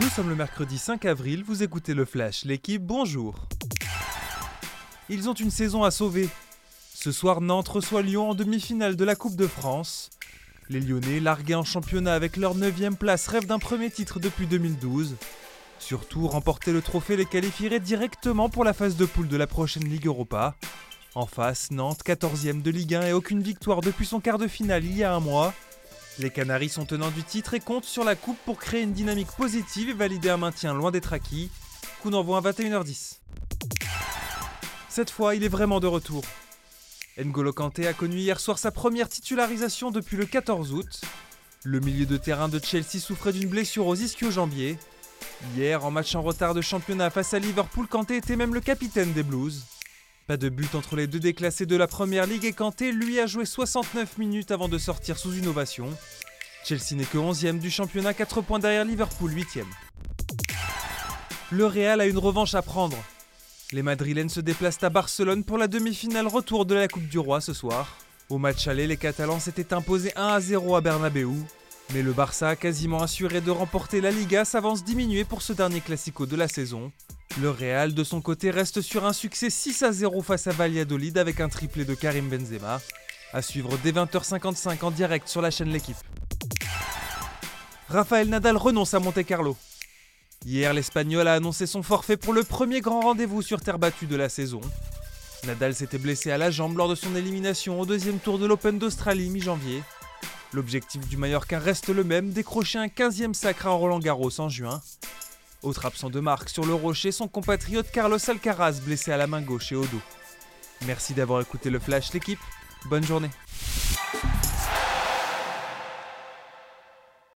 Nous sommes le mercredi 5 avril, vous écoutez le Flash, l'équipe, bonjour. Ils ont une saison à sauver. Ce soir, Nantes reçoit Lyon en demi-finale de la Coupe de France. Les Lyonnais, largués en championnat avec leur 9ème place, rêvent d'un premier titre depuis 2012. Surtout, remporter le trophée les qualifierait directement pour la phase de poule de la prochaine Ligue Europa. En face, Nantes, 14ème de Ligue 1 et aucune victoire depuis son quart de finale il y a un mois. Les Canaries sont tenants du titre et comptent sur la coupe pour créer une dynamique positive et valider un maintien loin d'être acquis. Coup d'envoi à 21h10. Cette fois, il est vraiment de retour. N'Golo Kanté a connu hier soir sa première titularisation depuis le 14 août. Le milieu de terrain de Chelsea souffrait d'une blessure aux ischio-jambiers. Hier, en match en retard de championnat face à Liverpool, Kanté était même le capitaine des Blues. Pas de but entre les deux déclassés de la première ligue et Kanté, lui, a joué 69 minutes avant de sortir sous une ovation. Chelsea n'est que 11ème du championnat, 4 points derrière Liverpool, 8ème. Le Real a une revanche à prendre. Les Madrilènes se déplacent à Barcelone pour la demi-finale retour de la Coupe du Roi ce soir. Au match aller, les Catalans s'étaient imposés 1 à 0 à Bernabeu. Mais le Barça, quasiment assuré de remporter la Liga, s'avance diminué pour ce dernier classico de la saison. Le Real, de son côté, reste sur un succès 6 à 0 face à Valladolid avec un triplé de Karim Benzema. À suivre dès 20h55 en direct sur la chaîne L'équipe. Rafael Nadal renonce à Monte Carlo. Hier, l'Espagnol a annoncé son forfait pour le premier grand rendez-vous sur terre battue de la saison. Nadal s'était blessé à la jambe lors de son élimination au deuxième tour de l'Open d'Australie mi-janvier. L'objectif du Mallorquin reste le même, décrocher un 15e sacre à Roland Garros en juin. Autre absent de marque sur le rocher, son compatriote Carlos Alcaraz blessé à la main gauche et au dos. Merci d'avoir écouté le Flash l'équipe, bonne journée.